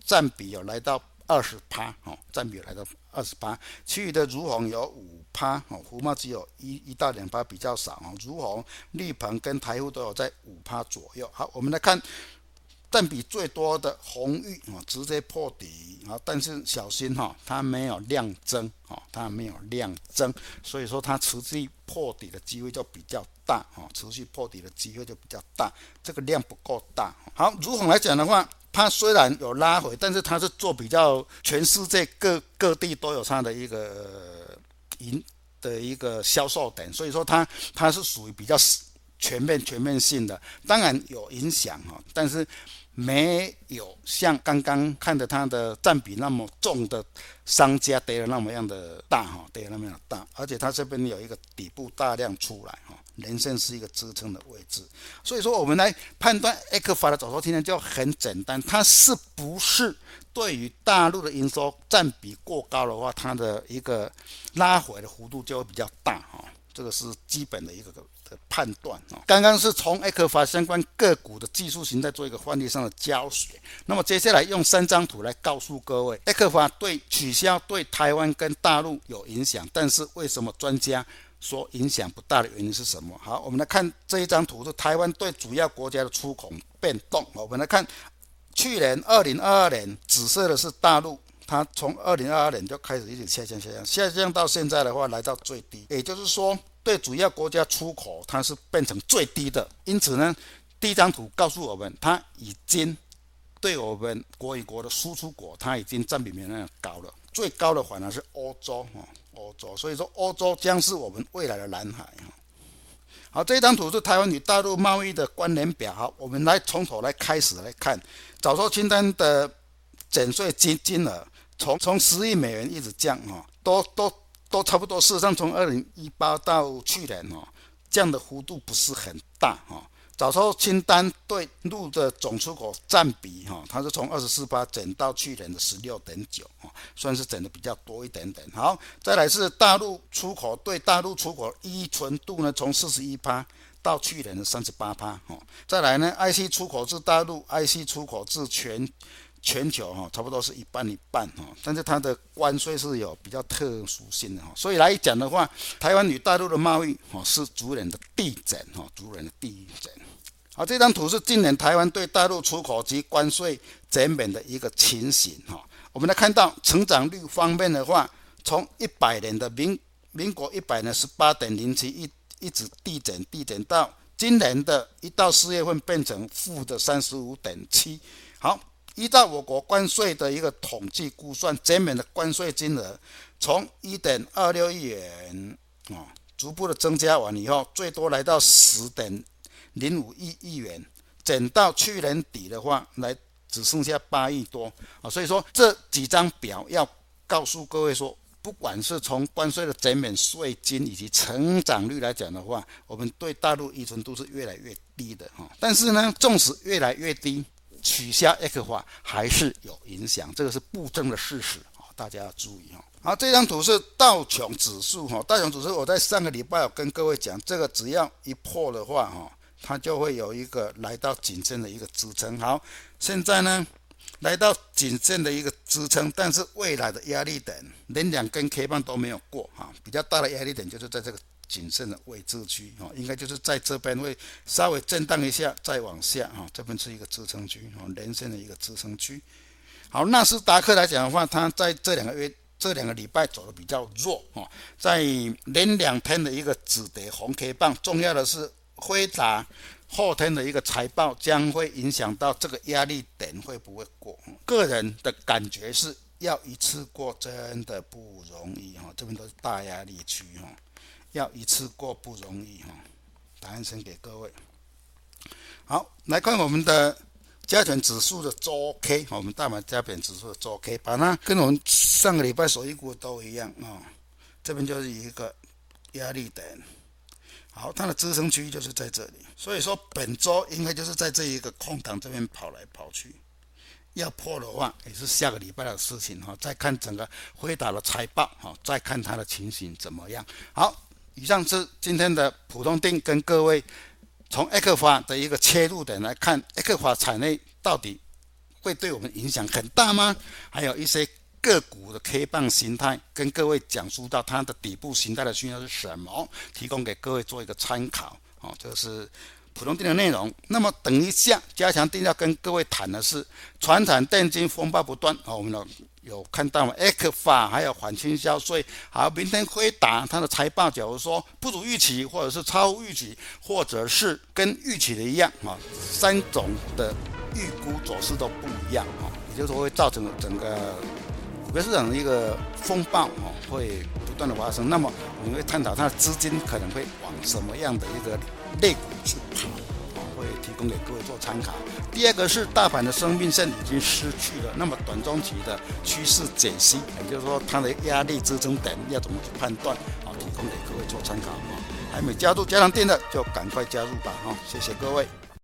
占比有来到二十趴哦，占比来到二十趴，其余的如红有五。趴哦，福茂只有一一到两趴比较少哦，如红绿鹏跟台鎢都有在五趴左右。好，我们来看占比最多的鸿裕啊，直接破底啊，但是小心哈，它没有量增哦，它没有量增，所以说它持续破底的机会就比较大哦，持续破底的机会就比较大，这个量不够大。好，如红来讲的话，它虽然有拉回，但是它是做比较全世界各各地都有它的一个。营的一个销售点，所以说它它是属于比较全面全面性的，当然有影响哈，但是没有像刚刚看的它的占比那么重的商家跌的那么样的大哈，跌的那么样的大，而且它这边有一个底部大量出来哈，人生是一个支撑的位置，所以说我们来判断 X 法的走势，今天就很简单，它是不是？对于大陆的营收占比过高的话，它的一个拉回的幅度就会比较大哈，这个是基本的一个的判断啊。刚刚是从 X 法相关个股的技术形态做一个换例上的教学，那么接下来用三张图来告诉各位，X 法对取消对台湾跟大陆有影响，但是为什么专家说影响不大的原因是什么？好，我们来看这一张图，是台湾对主要国家的出口变动。我们来看。去年二零二二年，紫色的是大陆，它从二零二二年就开始一直下降下降，下降到现在的话来到最低，也就是说对主要国家出口它是变成最低的。因此呢，第一张图告诉我们，它已经对我们国与国的输出国，它已经占比没有那么高了。最高的反而是欧洲啊，欧洲，所以说欧洲将是我们未来的蓝海哈。好，这张图是台湾与大陆贸易的关联表。好，我们来从头来开始来看，早收清单的减税金金额，从从十亿美元一直降哈，都都都差不多。事实上，从二零一八到去年哦，降的幅度不是很大哈。早收清单对陆的总出口占比哈，它是从二十四趴减到去年的十六点九啊，算是减的比较多一点点。好，再来是大陆出口对大陆出口依存度呢，从四十一趴到去年的三十八趴哈。再来呢，IC 出口至大陆，IC 出口至全全球哈，差不多是一半一半哈。但是它的关税是有比较特殊性的哈，所以来讲的话，台湾与大陆的贸易哈是逐年的递减哈，逐年的递减。好，这张图是今年台湾对大陆出口及关税减免的一个情形哈。我们来看到成长率方面的话，从一百年的民民国一百年十八点零七一一直递减递减到今年的一到四月份变成负的三十五点七。好，依照我国关税的一个统计估算，减免的关税金额从一点二六亿元啊，逐步的增加完以后，最多来到十点。零五亿亿元，减到去年底的话，来只剩下八亿多啊，所以说这几张表要告诉各位说，不管是从关税的减免税金以及成长率来讲的话，我们对大陆依存度是越来越低的哈。但是呢，纵使越来越低，取消 X 化还是有影响，这个是不争的事实啊。大家要注意哈。好，这张图是道琼指数哈，道琼指数我在上个礼拜有跟各位讲，这个只要一破的话哈，它就会有一个来到颈线的一个支撑。好，现在呢来到颈线的一个支撑，但是未来的压力点连两根 K 棒都没有过哈，比较大的压力点就是在这个。谨慎的位置区哦，应该就是在这边会稍微震荡一下，再往下哈，这边是一个支撑区哦，连线的一个支撑区。好，纳斯达克来讲的话，它在这两个月、这两个礼拜走的比较弱哦，在连两天的一个止跌红 K 棒，重要的是辉达后天的一个财报将会影响到这个压力点会不会过。个人的感觉是要一次过真的不容易哈，这边都是大压力区哈。要一次过不容易哈，答案先给各位。好，来看我们的加权指数的周 K，我们大盘加权指数的周 K，把它跟我们上个礼拜所一股都一样啊。这边就是一个压力点，好，它的支撑区域就是在这里，所以说本周应该就是在这一个空档这边跑来跑去。要破的话，也是下个礼拜的事情哈。再看整个辉达的财报哈，再看它的情形怎么样。好。以上是今天的普通定，跟各位从 ECFA 的一个切入点来看，ECFA 产业到底会对我们影响很大吗？还有一些个股的 K 棒形态，跟各位讲述到它的底部形态的讯号是什么，提供给各位做一个参考。哦，这是普通定的内容。那么等一下加强定要跟各位谈的是，传产电金风暴不断。哦，我们的。有看到吗？ECFA 还有反倾销税，好，明天辉达它的财报，假如说不如预期，或者是超预期，或者是跟预期的一样啊，三种的预估走势都不一样啊，也就是说会造成整个股票市场的一个风暴啊，会不断的发生。那么我们会探讨它的资金可能会往什么样的一个类股去跑。会提供给各位做参考。第二个是大盘的生命线已经失去了，那么短中期的趋势解析，也就是说它的压力支撑点要怎么去判断，好，提供给各位做参考。还没加入加强店的就赶快加入吧，哈，谢谢各位。